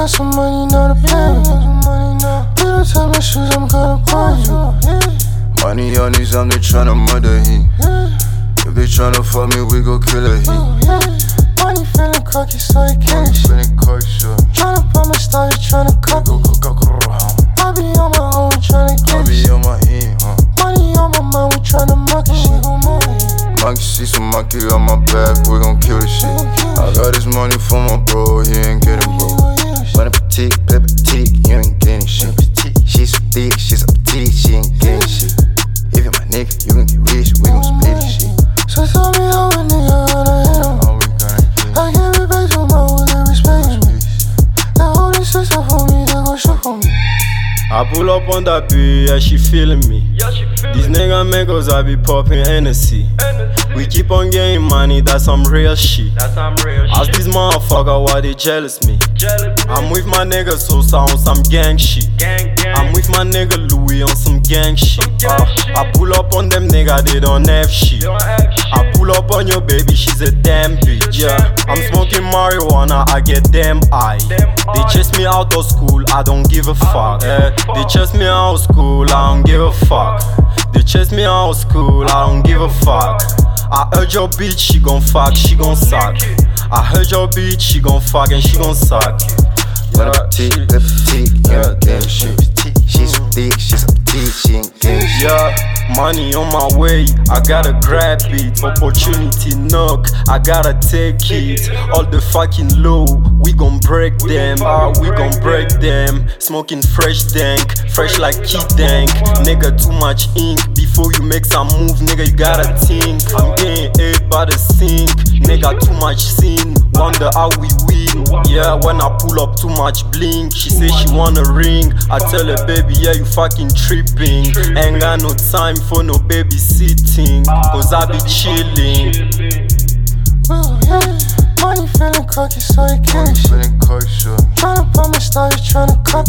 got some money now to pay me. Little time shoes, I'm gonna buy you. Money on these, I'm they tryna murder him. If they tryna fuck me, we go kill a he. Money feeling cocky, so he can't shit. Feeling coy, sure. Tryna pop my style, you tryna go. I be on my own, tryna I get be on my end, huh? Money on my mind, we tryna market shit. Monkey see some monkey on my back, we gon' kill this shit. I got this money for my bro, he ain't getting broke. Bon appetit, play petite, you ain't getting shit. She's so thick, she's so petite, she ain't getting shit. If you my nigga, you can get rich, we gon' split this shit. So tell me how a nigga gonna hit him. All we gonna I give it back to my old they respect me. They hold this sister for me, they gon' shoot for me. I pull up on that bitch, yeah, she feeling me. These nigga makers, I be popping Hennessy. We keep on getting money, that's some real shit. Ask these motherfucker why they jealous me. I'm with my nigga Sosa on some gang shit. I'm with my nigga Louis on some gang shit. Uh, I pull up on them nigga, they don't have shit. I pull up on your baby, she's a damn bitch. Yeah, I'm smoking marijuana, I get damn high. They chase me out of school, I don't give a fuck. Eh, they chase me out of school, I don't give a fuck. They chase me out of school, I don't give a fuck. I heard your bitch, she gon' fuck, she gon' suck. I heard your bitch, she gon' fuck and she gon' suck. Bon appetit, play petite, you ain't getting shit. She's thick, she's so petite, she ain't shit. Yeah, money on my way, I gotta grab it. Opportunity knock, I gotta take it. All the fucking low, we gon' break them. Ah, we gon' break them. Smoking fresh dank, fresh like key dank. Nigga, too much ink. Before you make some move, nigga, you gotta think. I'm getting ate by the sink. Nigga, too much sin. Wonder how we win. Yeah, when I pull up too much blink, she say she wanna ring. I tell her, baby, yeah, you fucking tripping. Ain't got no time for no babysitting. Cause I be chilling. Well, yeah. Money feeling cocky, so he can't shit. Feeling coy, sure. Tryna pop my style, you tryna cut